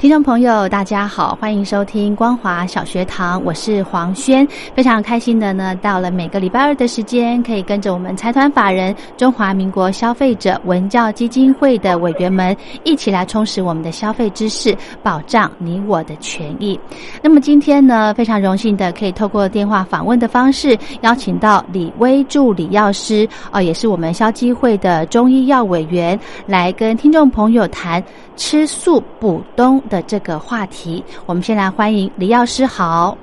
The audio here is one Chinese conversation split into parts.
听众朋友，大家好，欢迎收听光华小学堂，我是黄轩，非常开心的呢，到了每个礼拜二的时间，可以跟着我们财团法人中华民国消费者文教基金会的委员们一起来充实我们的消费知识，保障你我的权益。那么今天呢，非常荣幸的可以透过电话访问的方式，邀请到李威助理药师，哦，也是我们消基会的中医药委员，来跟听众朋友谈吃素补冬。的这个话题，我们先来欢迎李药师好，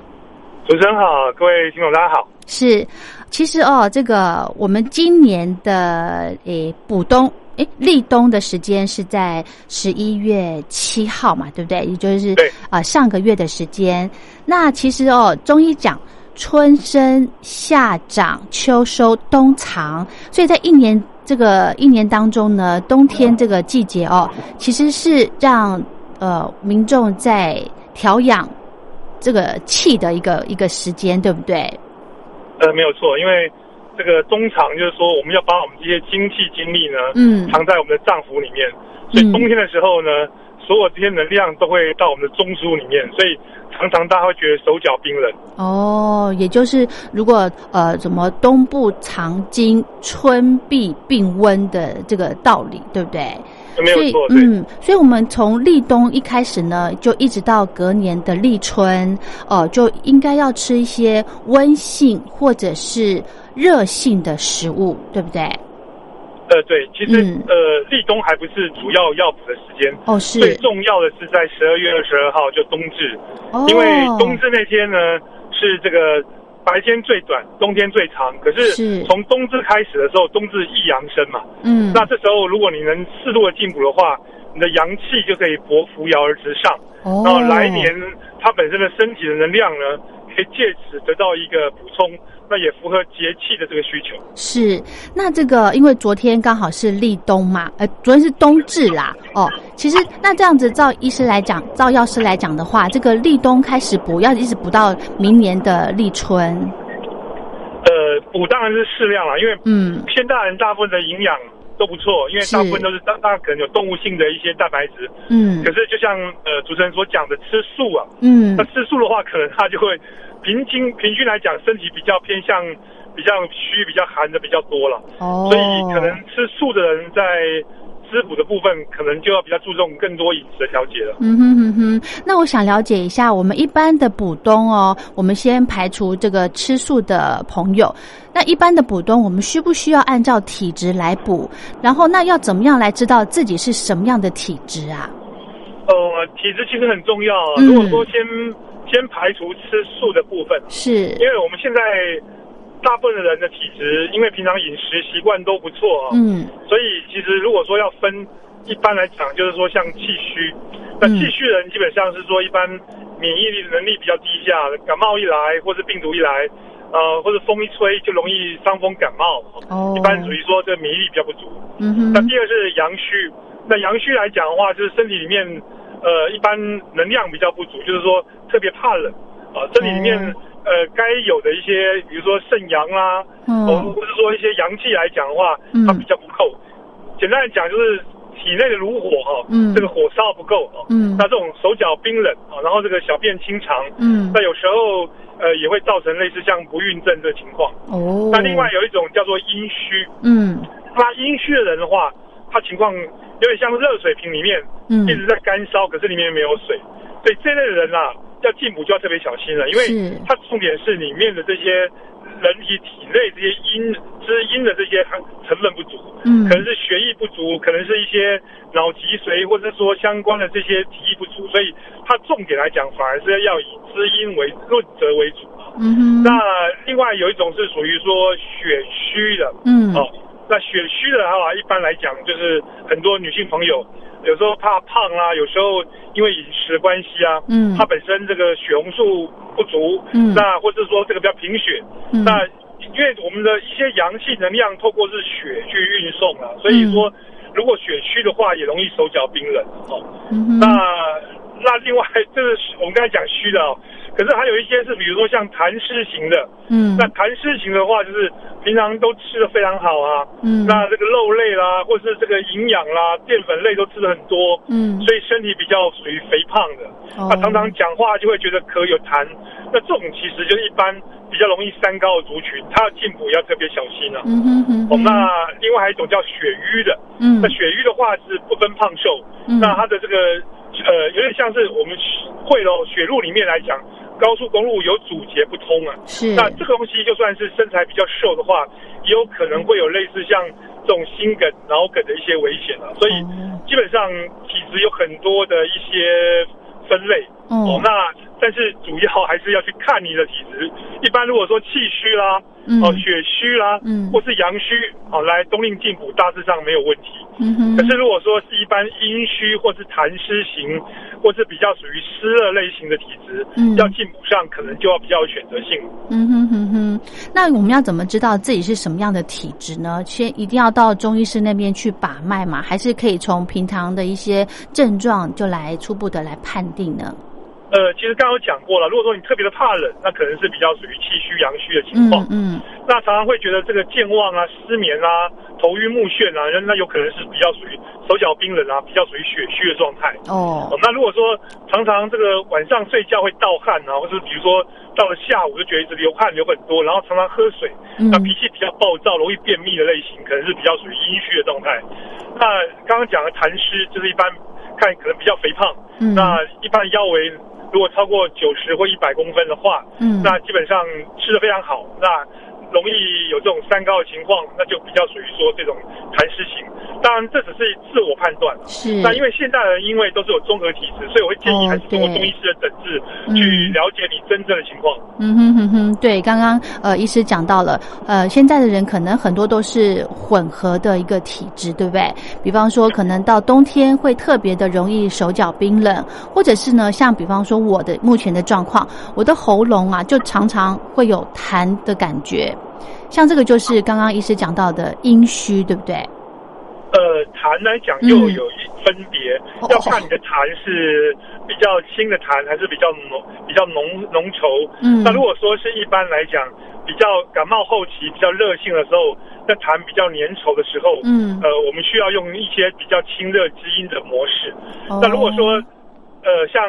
主持人好，各位听众大家好。是，其实哦，这个我们今年的诶补冬诶立冬的时间是在十一月七号嘛，对不对？也就是啊上个月的时间。那其实哦，中医讲春生夏长秋收冬藏，所以在一年这个一年当中呢，冬天这个季节哦，其实是让呃，民众在调养这个气的一个一个时间，对不对？呃，没有错，因为这个中藏就是说，我们要把我们这些精气精力呢，嗯，藏在我们的脏腑里面，所以冬天的时候呢，所有这些能量都会到我们的中枢里面，所以常常大家会觉得手脚冰冷。哦，也就是如果呃，什么冬不藏精，春必病温的这个道理，对不对？嗯，所以我们从立冬一开始呢，就一直到隔年的立春，哦，就应该要吃一些温性或者是热性的食物，对不对？呃，对，其实呃，立冬还不是主要要补的时间，哦，是最重要的是在十二月二十二号就冬至，因为冬至那天呢是这个。白天最短，冬天最长。可是从冬至开始的时候，冬至一阳生嘛。嗯。那这时候，如果你能适度的进补的话，你的阳气就可以扶扶摇而直上。哦。然后来年，它本身的身体的能量呢，可以借此得到一个补充。那也符合节气的这个需求。是，那这个因为昨天刚好是立冬嘛，呃，昨天是冬至啦。哦，其实那这样子，照医师来讲，照药师来讲的话，这个立冬开始补，要一直补到明年的立春。呃，补当然是适量了，因为嗯，现代人大部分的营养都不错，因为大部分都是大大家可能有动物性的一些蛋白质。嗯。可是就像呃主持人所讲的，吃素啊，嗯，那吃素的话，可能他就会。平均平均来讲，身体比较偏向比较虚、比较寒的比较多了，所以可能吃素的人在滋补的部分，可能就要比较注重更多饮食的调节了。嗯哼哼哼，那我想了解一下，我们一般的补冬哦，我们先排除这个吃素的朋友，那一般的补冬，我们需不需要按照体质来补？然后那要怎么样来知道自己是什么样的体质啊？呃，体质其实很重要，如果说先。先排除吃素的部分，是。因为我们现在大部分的人的体质，因为平常饮食习惯都不错啊，嗯，所以其实如果说要分，一般来讲就是说像气虚，那气虚的人基本上是说一般免疫力能力比较低下，感冒一来或是病毒一来，呃，或者风一吹就容易伤风感冒，哦，一般属于说这免疫力比较不足，嗯哼，那第二是阳虚，那阳虚来讲的话，就是身体里面呃一般能量比较不足，就是说。特别怕冷。啊，身体里面呃该有的一些，比如说肾阳啦，嗯，或者说一些阳气来讲的话，它比较不够。简单来讲，就是体内的炉火哈，嗯，这个火烧不够啊，嗯，那这种手脚冰冷啊，然后这个小便清长，嗯，那有时候呃也会造成类似像不孕症的情况。哦，那另外有一种叫做阴虚，嗯，那阴虚的人的话，他情况有点像热水瓶里面，嗯，一直在干烧，可是里面没有水，所以这类的人啊。要进补就要特别小心了，因为它重点是里面的这些人体体内这些阴滋阴的这些成分不足，嗯，可能是血液不足，可能是一些脑脊髓或者说相关的这些体液不足，所以它重点来讲反而是要以滋阴为论则为主嗯哼，那另外有一种是属于说血虚的，嗯，哦，那血虚的话一般来讲就是很多女性朋友。有时候怕胖啦，有时候因为饮食的关系啊，嗯，它本身这个血红素不足，嗯，那或者说这个比较贫血，嗯，那因为我们的一些阳气能量透过是血去运送啊，所以说如果血虚的话，也容易手脚冰冷哦。那那另外就是我们刚才讲虚的哦。可是还有一些是，比如说像痰湿型的，嗯，那痰湿型的话，就是平常都吃的非常好啊，嗯，那这个肉类啦，或是这个营养啦，淀粉类都吃的很多，嗯，所以身体比较属于肥胖的，他常常讲话就会觉得咳有痰，那这种其实就是一般比较容易三高的族群，他进补要特别小心啊。嗯哼哼。哦，那另外还有一种叫血瘀的，嗯，那血瘀的话是不分胖瘦，那它的这个呃有点像是我们会喽雪路里面来讲。高速公路有阻截不通啊，是那这个东西就算是身材比较瘦的话，也有可能会有类似像这种心梗、脑梗的一些危险啊。所以基本上体质有很多的一些分类哦。那但是主要还是要去看你的体质。一般如果说气虚啦，哦血虚啦，嗯，或是阳虚，好来冬令进补大致上没有问题。嗯哼。可是如果说是一般阴虚或是痰湿型。或是比较属于湿热类型的体质，嗯，要进补上可能就要比较有选择性。嗯哼哼哼，那我们要怎么知道自己是什么样的体质呢？先一定要到中医师那边去把脉嘛，还是可以从平常的一些症状就来初步的来判定呢？呃，其实刚刚讲过了，如果说你特别的怕冷，那可能是比较属于气虚阳虚的情况。嗯，那常常会觉得这个健忘啊、失眠啊、头晕目眩啊，那有可能是比较属于手脚冰冷啊，比较属于血虚的状态。哦，那如果说常常这个晚上睡觉会盗汗啊，或是比如说到了下午就觉得一直流汗流很多，然后常常喝水，那脾气比较暴躁、容易便秘的类型，可能是比较属于阴虚的状态。那刚刚讲的痰湿，就是一般看可能比较肥胖，那一般腰围。如果超过九十或一百公分的话，嗯，那基本上吃的非常好，那容易有这种三高的情况，那就比较属于说这种痰湿型。当然，这只是自我判断。是。那因为现代人因为都是有综合体质，所以我会建议还是通过中医师的诊治去了解你真正的情况。嗯哼哼哼，对，刚刚呃医师讲到了，呃现在的人可能很多都是混合的一个体质，对不对？比方说，可能到冬天会特别的容易手脚冰冷，或者是呢，像比方说我的目前的状况，我的喉咙啊就常常会有痰的感觉，像这个就是刚刚医师讲到的阴虚，对不对？呃，痰来讲又有一分别，要看你的痰是比较轻的痰，还是比较浓、比较浓浓稠。嗯，那如果说是一般来讲，比较感冒后期比较热性的时候，那痰比较粘稠的时候，嗯，呃，我们需要用一些比较清热滋阴的模式。那如果说，呃，像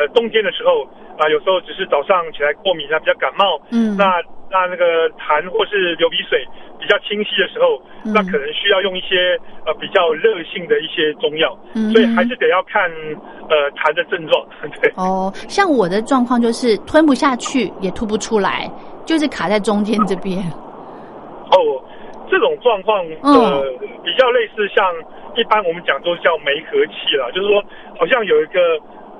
呃冬天的时候啊，有时候只是早上起来过敏啊，比较感冒，嗯，那那那个痰或是流鼻水。比较清晰的时候，那可能需要用一些呃比较热性的一些中药，所以还是得要看呃痰的症状。对哦，像我的状况就是吞不下去，也吐不出来，就是卡在中间这边。哦，这种状况呃比较类似像一般我们讲都叫梅核气了，就是说好像有一个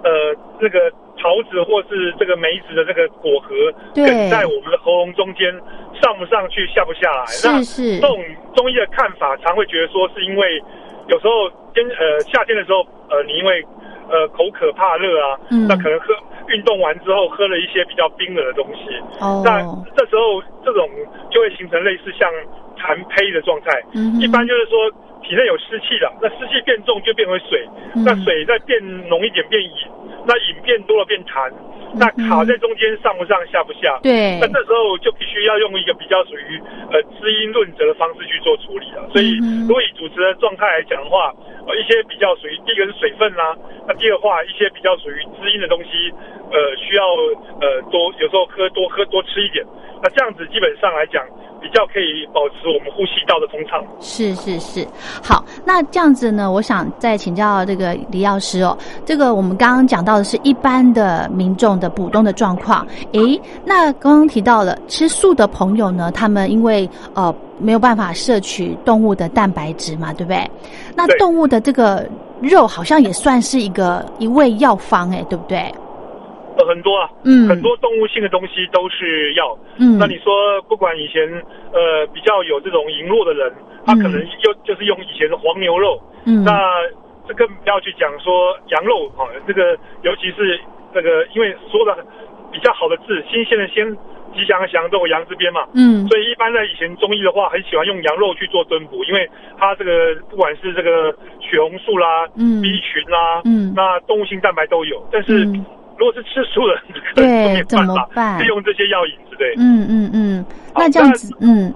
呃那个。桃子或是这个梅子的这个果核梗在我们的喉咙中间，上不上去，下不下来。是是。这种中医的看法，常会觉得说是因为有时候天呃夏天的时候，呃你因为呃口渴怕热啊，那可能喝运动完之后喝了一些比较冰冷的东西。哦。那这时候这种就会形成类似像痰胚的状态。嗯。一般就是说体内有湿气了，那湿气变重就变为水，那水再变浓一点变饮。那饮变多了变长，那卡在中间上不上下不下？对。那这时候就必须要用一个比较属于呃滋阴润泽的方式去做处理了。所以，如果以主持的状态来讲的话，呃，一些比较属于第一个是水分啦，那第二话一些比较属于滋阴的东西，呃，需要呃多有时候喝多喝多吃一点。那这样子基基本上来讲比较可以保持我们呼吸道的通畅。是是是，好，那这样子呢，我想再请教这个李药师哦。这个我们刚刚讲到的是一般的民众的补冬的状况，诶，那刚刚提到了吃素的朋友呢，他们因为呃没有办法摄取动物的蛋白质嘛，对不对？那动物的这个肉好像也算是一个一味药方，哎，对不对？很多啊，嗯，很多动物性的东西都是药，嗯，那你说不管以前呃比较有这种羸弱的人，他可能又就是用以前的黄牛肉，嗯，那这更不要去讲说羊肉啊，这个尤其是这个因为说的比较好的字，新鲜的鲜，吉祥的祥都有羊字边嘛，嗯，所以一般在以前中医的话，很喜欢用羊肉去做炖补，因为它这个不管是这个血红素啦，嗯，B 群啦，嗯，那动物性蛋白都有，但是。如果是吃素的，对，怎么办？用这些药引子，对，嗯嗯嗯。那这样子，嗯，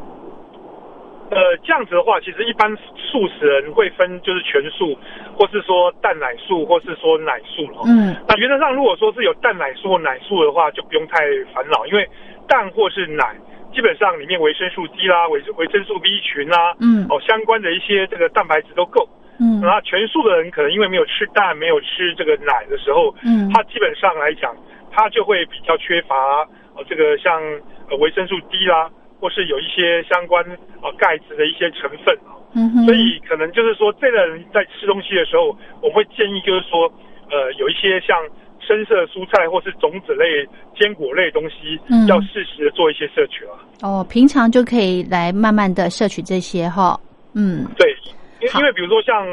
呃，这样子的话，其实一般素食人会分，就是全素，或是说蛋奶素，或是说奶素了。嗯，那原则上，如果说是有蛋奶素或奶素的话，就不用太烦恼，因为蛋或是奶，基本上里面维生素 D 啦、维维生素 B 群啦，嗯，哦，相关的一些这个蛋白质都够。嗯，那全素的人可能因为没有吃蛋、没有吃这个奶的时候，嗯，他基本上来讲，他就会比较缺乏呃这个像维生素 D 啦，或是有一些相关啊钙质的一些成分啊，嗯，所以可能就是说，这类人在吃东西的时候，我会建议就是说，呃，有一些像深色蔬菜或是种子类、坚果类东西，嗯，要适时的做一些摄取啊。哦，平常就可以来慢慢的摄取这些哈，嗯，对。因为比如说像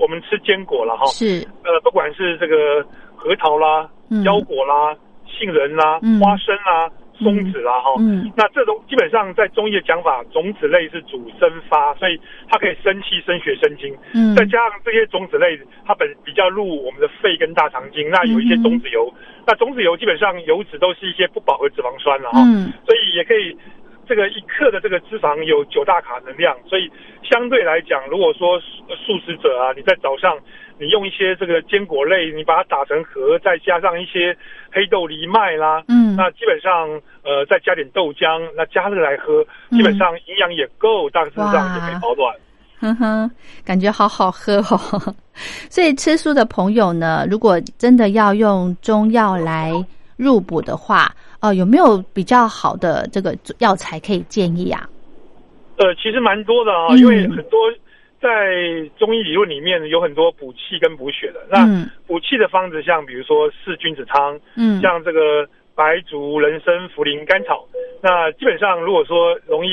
我们吃坚果了哈，是。呃，不管是这个核桃啦、腰果啦、杏仁啦、花生啦、松子啦哈，那这种基本上在中医的讲法，种子类是主生发，所以它可以生气、生血、生津。嗯，再加上这些种子类，它本比较入我们的肺跟大肠经，那有一些种子油，那种子油基本上油脂都是一些不饱和脂肪酸了哈，所以也可以。这个一克的这个脂肪有九大卡能量，所以相对来讲，如果说素食者啊，你在早上你用一些这个坚果类，你把它打成盒，再加上一些黑豆藜麦啦，嗯，那基本上呃再加点豆浆，那加热来喝，基本上营养也够，大致上就可以保暖。哼哼，感觉好好喝哦。所以吃素的朋友呢，如果真的要用中药来入补的话，呃，有没有比较好的这个药材可以建议啊？呃，其实蛮多的啊，因为很多在中医理论里面有很多补气跟补血的。那补气的方子，像比如说四君子汤，嗯，像这个白术、人参、茯苓、甘草。那基本上如果说容易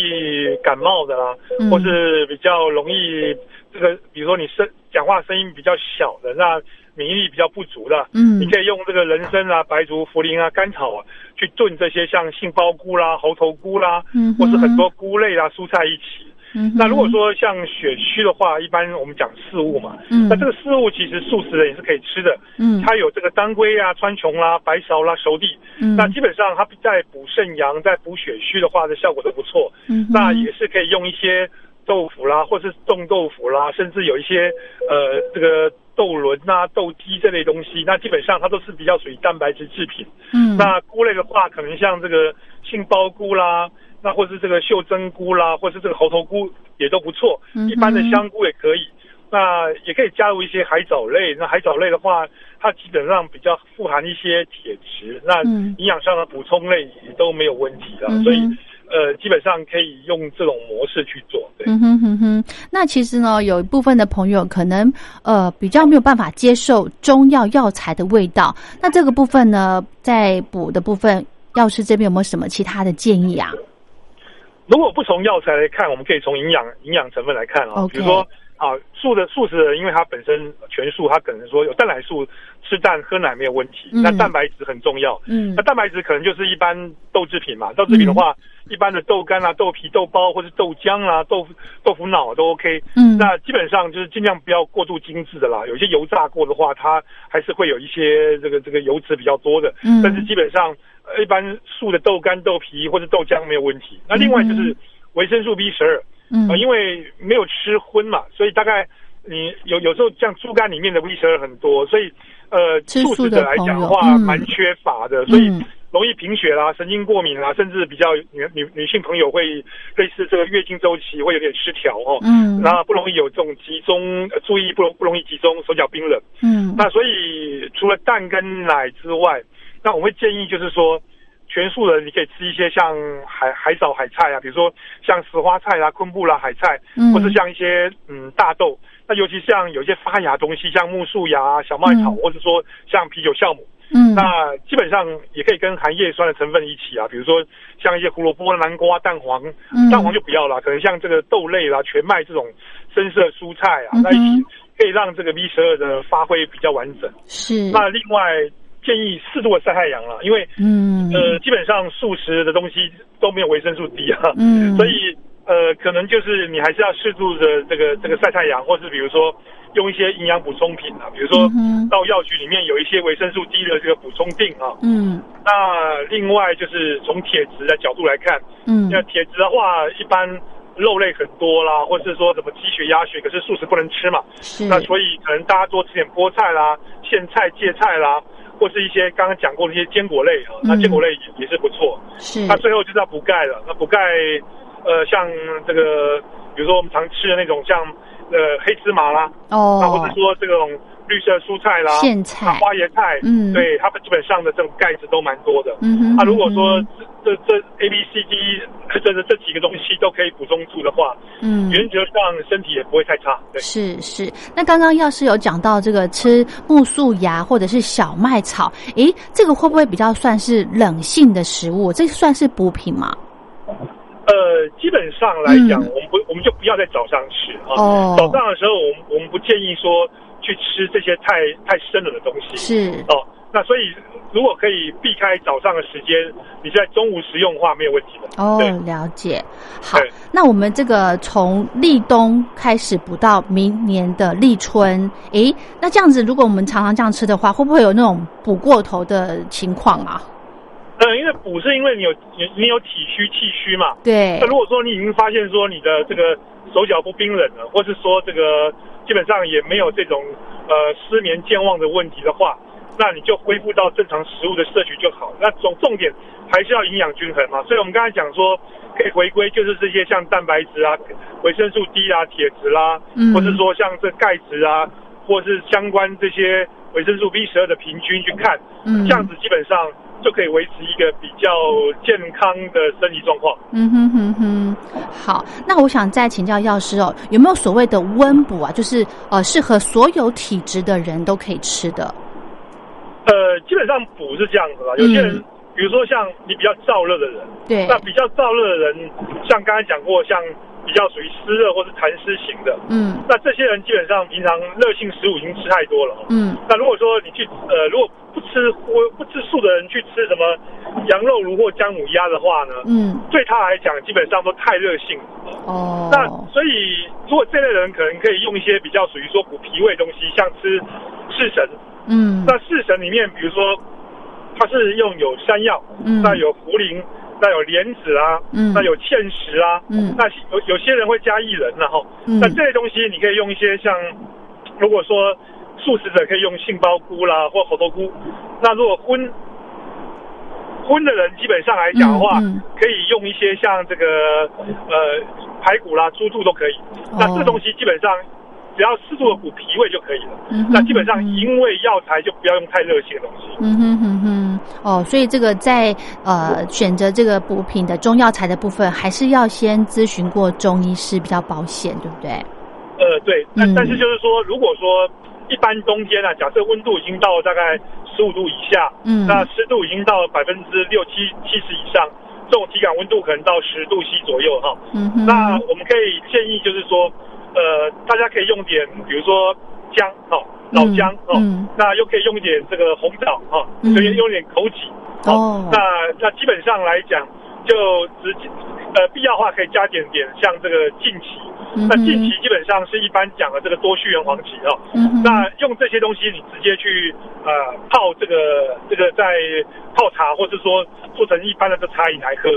感冒的啦，或是比较容易这个，比如说你声讲话声音比较小的，那免疫力比较不足的，嗯，你可以用这个人参啊、白术、茯苓啊、甘草啊。去炖这些像杏鲍菇啦、猴头菇啦，嗯，或是很多菇类啊、蔬菜一起。嗯，那如果说像血虚的话，一般我们讲四物嘛，嗯，那这个四物其实素食人也是可以吃的。嗯，它有这个当归啊、川穹啦、白芍啦、熟地。嗯，那基本上它在补肾阳、在补血虚的话的效果都不错。嗯，那也是可以用一些豆腐啦，或是冻豆腐啦，甚至有一些呃这个。豆轮啊、豆鸡这类东西，那基本上它都是比较属于蛋白质制品。嗯，那菇类的话，可能像这个杏鲍菇啦，那或是这个袖珍菇啦，或是这个猴头菇也都不错。嗯一般的香菇也可以，那也可以加入一些海藻类。那海藻类的话，它基本上比较富含一些铁质，那营养上的补充类也都没有问题了。所以。呃，基本上可以用这种模式去做。嗯哼哼哼，那其实呢，有一部分的朋友可能呃比较没有办法接受中药药材的味道。那这个部分呢，在补的部分，药师这边有没有什么其他的建议啊？如果不从药材来看，我们可以从营养营养成分来看啊。比如说啊，素的素食人，因为它本身全素，它可能说有蛋奶素，吃蛋喝奶没有问题。那蛋白质很重要。嗯，那蛋白质可能就是一般豆制品嘛，豆制品的话。一般的豆干啊、豆皮、豆包或者豆浆啊、豆腐、豆腐脑都 OK。嗯，那基本上就是尽量不要过度精致的啦。有些油炸过的话，它还是会有一些这个这个油脂比较多的。嗯，但是基本上一般素的豆干、豆皮或者豆浆没有问题。那另外就是维生素 B 十二，嗯，因为没有吃荤嘛，所以大概你有有时候像猪肝里面的 B 十二很多，所以呃，素食者来讲的话蛮缺乏的，所以。容易贫血啦、神经过敏啦，甚至比较女女女性朋友会类似这个月经周期会有点失调哦。嗯，那不容易有这种集中注意不不容易集中，手脚冰冷。嗯，那所以除了蛋跟奶之外，那我会建议就是说，全素的你可以吃一些像海海藻、海菜啊，比如说像石花菜啦、昆布啦、海菜，或是像一些嗯大豆。那尤其像有些发芽东西，像木树芽、小麦草，或者说像啤酒酵母。嗯，那基本上也可以跟含叶酸的成分一起啊，比如说像一些胡萝卜、南瓜、蛋黄，蛋黄就不要了，可能像这个豆类啦、全麦这种深色蔬菜啊，那一起可以让这个 B 十二的发挥比较完整。是。那另外建议适度的晒太阳了，因为嗯呃基本上素食的东西都没有维生素 D 啊，嗯，所以呃可能就是你还是要适度的这个这个晒太阳，或是比如说。用一些营养补充品啊，比如说到药局里面有一些维生素 D 的这个补充锭啊。嗯。那另外就是从铁质的角度来看，嗯，那铁质的话，一般肉类很多啦，或是说什么鸡血、鸭血，可是素食不能吃嘛。是。那所以可能大家多吃点菠菜啦、苋菜、芥菜啦，或是一些刚刚讲过的一些坚果类啊，那坚果类也也是不错。是。那最后就是要补钙了。那补钙，呃，像这个，比如说我们常吃的那种像。呃，黑芝麻啦，哦，那或者说这种绿色蔬菜啦，苋菜、花椰菜，嗯，对，它们基本上的这种钙质都蛮多的。嗯哼，那如果说这这 A B C D 这这这几个东西都可以补充住的话，嗯，原则上身体也不会太差。对，是是。那刚刚要是有讲到这个吃木素芽或者是小麦草，诶，这个会不会比较算是冷性的食物？这算是补品吗？呃，基本上来讲，我们不，我们就不要在早上吃啊。早上的时候，我们我们不建议说去吃这些太太生冷的东西。是哦，那所以如果可以避开早上的时间，你在中午食用的话，没有问题的。哦，了解。好，那我们这个从立冬开始补到明年的立春，诶，那这样子，如果我们常常这样吃的话，会不会有那种补过头的情况啊？嗯，因为补是因为你有你你有体虚气虚嘛。对。那如果说你已经发现说你的这个手脚不冰冷了，或是说这个基本上也没有这种呃失眠健忘的问题的话，那你就恢复到正常食物的摄取就好。那总重点还是要营养均衡嘛。所以我们刚才讲说可以回归，就是这些像蛋白质啊、维生素 D 啊、铁质啦，或是说像这钙质啊，或是相关这些维生素 B 十二的平均去看，这样子基本上。就可以维持一个比较健康的身体状况。嗯哼哼哼，好，那我想再请教药师哦，有没有所谓的温补啊？就是呃，适合所有体质的人都可以吃的。呃，基本上补是这样子吧，有些人，比如说像你比较燥热的人，对，那比较燥热的人，像刚才讲过，像。比较属于湿热或是痰湿型的，嗯，那这些人基本上平常热性食物已经吃太多了，嗯，那如果说你去呃，如果不吃或不吃素的人去吃什么羊肉炉或姜母鸭的话呢，嗯，对他来讲基本上都太热性。了，哦，那所以如果这类人可能可以用一些比较属于说补脾胃东西，像吃四神，嗯，那四神里面比如说它是用有山药，嗯，那有茯苓。那有莲子啊，嗯那有芡实啊，嗯那有有些人会加薏仁，然后那这些东西你可以用一些像，如果说素食者可以用杏鲍菇啦或猴头菇，那如果荤荤的人基本上来讲的话，可以用一些像这个呃排骨啦、猪肚都可以，那这东西基本上。只要适度的补脾胃就可以了。嗯那基本上因为药材就不要用太热性的东西。嗯哼哼哼。哦，所以这个在呃选择这个补品的中药材的部分，还是要先咨询过中医师比较保险，对不对？呃，对。但但是就是说，如果说一般冬天啊，假设温度已经到大概十五度以下，嗯，那湿度已经到百分之六七七十以上，这种体感温度可能到十度 C 左右哈。嗯哼。那我们可以建议就是说。呃，大家可以用点，比如说姜，哦，老姜，哦，那又可以用一点这个红枣，哈，所以用点枸杞，哦，那那基本上来讲，就直接，呃，必要的话可以加点点像这个近期，那近期基本上是一般讲的这个多须元黄芪，哦，那用这些东西你直接去呃泡这个这个在泡茶，或是说做成一般的这茶饮来喝，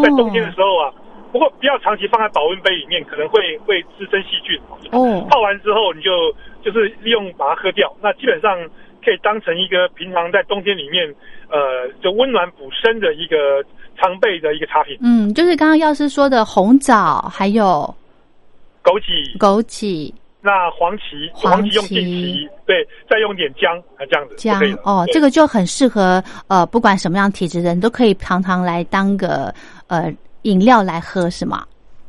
在冬天的时候啊。不过不要长期放在保温杯里面，可能会会滋生细菌。哦，泡完之后你就就是利用把它喝掉。那基本上可以当成一个平常在冬天里面，呃，就温暖补身的一个常备的一个茶品。嗯，就是刚刚药师说的红枣，还有枸杞，枸杞。那黄芪，黄芪用定芪，对，再用点姜，啊，这样子姜哦，这个就很适合呃，不管什么样体质的人都可以常常来当个呃饮料来喝，是吗？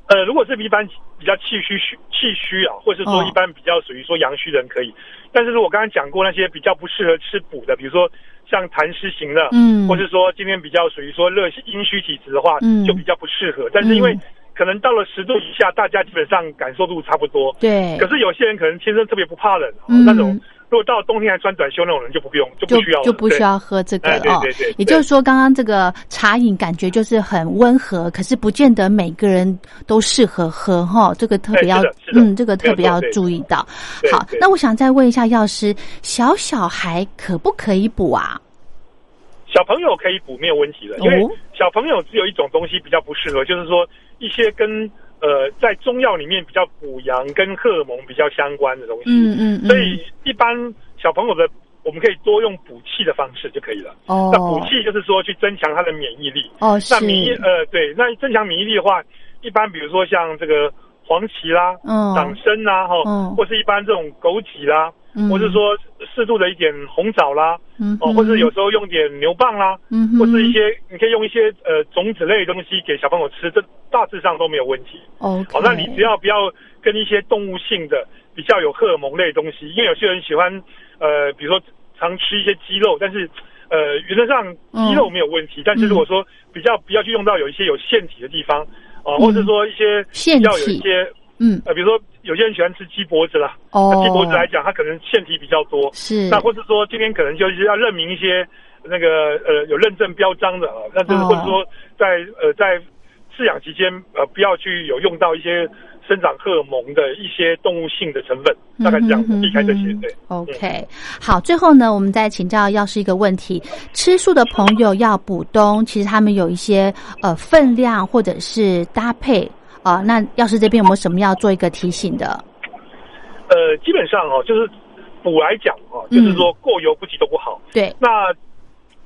呃，如果是一般比较气虚虚气虚啊，或者是说一般比较属于说阳虚人可以，但是如果刚刚讲过那些比较不适合吃补的，比如说像痰湿型的，嗯，或是说今天比较属于说热阴虚体质的话，嗯，就比较不适合。但是因为可能到了十度以下，大家基本上感受度差不多。对。可是有些人可能天生特别不怕冷，那种如果到冬天还穿短袖那种人就不用，就不需要，就不需要喝这个哦。对对对。也就是说，刚刚这个茶饮感觉就是很温和，可是不见得每个人都适合喝哈。这个特别要，嗯，这个特别要注意到。好，那我想再问一下药师，小小孩可不可以补啊？小朋友可以补没有问题的，因为小朋友只有一种东西比较不适合，就是说。一些跟呃在中药里面比较补阳跟荷尔蒙比较相关的东西，嗯嗯，所以一般小朋友的我们可以多用补气的方式就可以了。哦，那补气就是说去增强他的免疫力。哦，那免疫呃对，那增强免疫力的话，一般比如说像这个黄芪啦、嗯党参啦，哈，或是一般这种枸杞啦。嗯。或是说适度的一点红枣啦，嗯哦，或者有时候用点牛蒡啦，嗯或是一些你可以用一些呃种子类的东西给小朋友吃，这大致上都没有问题。哦，好，那你只要不要跟一些动物性的比较有荷尔蒙类的东西，因为有些人喜欢呃，比如说常吃一些鸡肉，但是呃原则上鸡肉没有问题，但是如果说比较不要去用到有一些有腺体的地方啊，或者说一些腺体，有一些。嗯，呃，比如说有些人喜欢吃鸡脖子啦，哦，鸡脖子来讲，它可能腺体比较多，是。那或者说今天可能就是要认明一些那个呃有认证标章的啊，那就是或者说在呃在饲养期间呃不要去有用到一些生长荷尔蒙的一些动物性的成分，大概这样避开这些。对，OK，好，最后呢，我们再请教药师一个问题：吃素的朋友要补冬，其实他们有一些呃分量或者是搭配。啊，那药师这边有没有什么要做一个提醒的？呃，基本上哦，就是补来讲哦，就是说过犹不及都不好。对。那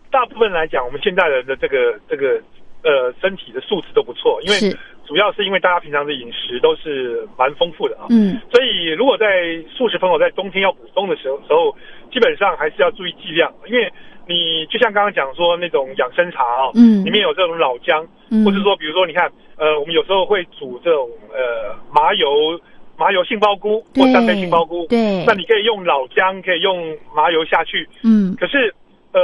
大部分来讲，我们现代人的这个这个呃身体的素质都不错，因为主要是因为大家平常的饮食都是蛮丰富的啊。嗯。所以如果在素食朋友在冬天要补冬的时候时候，基本上还是要注意剂量，因为你就像刚刚讲说那种养生茶啊，嗯，里面有这种老姜，嗯，或者说比如说你看。呃，我们有时候会煮这种呃麻油麻油杏鲍菇或三杯杏鲍菇，对，那你可以用老姜，可以用麻油下去，嗯。可是呃，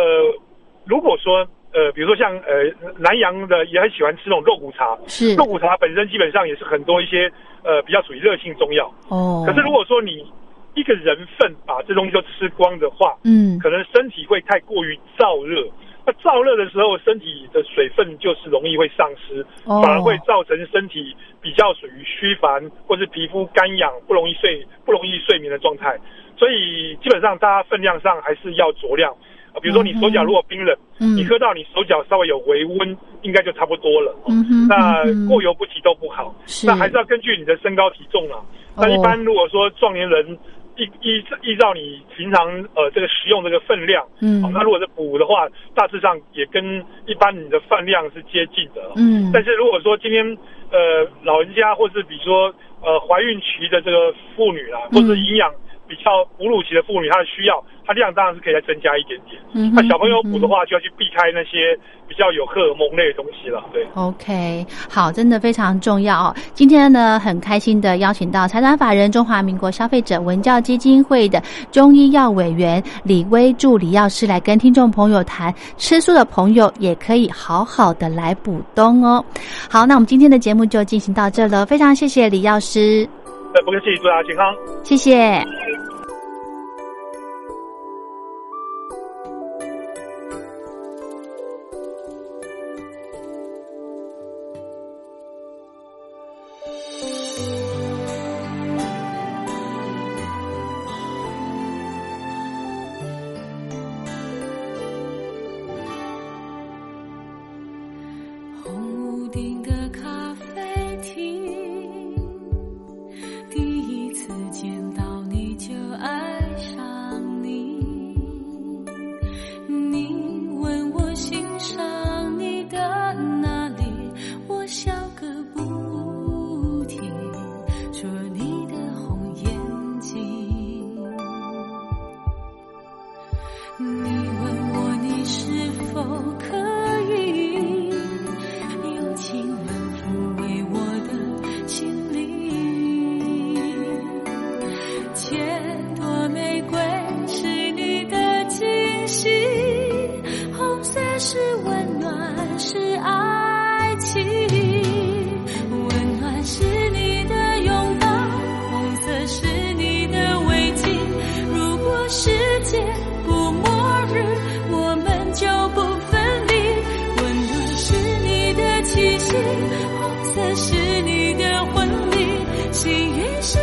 如果说呃，比如说像呃南洋的也很喜欢吃那种肉骨茶，是肉骨茶本身基本上也是很多一些呃比较属于热性中药，哦。可是如果说你一个人份把这东西都吃光的话，嗯，可能身体会太过于燥热。那燥热的时候，身体的水分就是容易会丧失，反而会造成身体比较属于虚烦，或是皮肤干痒，不容易睡、不容易睡眠的状态。所以基本上大家分量上还是要酌量啊。比如说你手脚如果冰冷，你喝到你手脚稍微有微温，应该就差不多了。那过犹不及都不好。那还是要根据你的身高体重啊。那一般如果说壮年人。依依依照你平常呃这个食用这个分量，嗯，那如果是补的话，大致上也跟一般你的饭量是接近的，嗯。但是如果说今天呃老人家或是比如说呃怀孕期的这个妇女啦，或是营养比较哺乳期的妇女，她的需要。她量当然是可以再增加一点点。嗯，那小朋友补的话，就要去避开那些比较有荷尔蒙类的东西了。对，OK，好，真的非常重要哦。今天呢，很开心的邀请到财团法人中华民国消费者文教基金会的中医药委员李威助理药师来跟听众朋友谈，吃素的朋友也可以好好的来补冬哦。好，那我们今天的节目就进行到这了，非常谢谢李药师。呃，不客气，祝大家健康。谢谢。第一次见到红色是你的婚礼，幸运是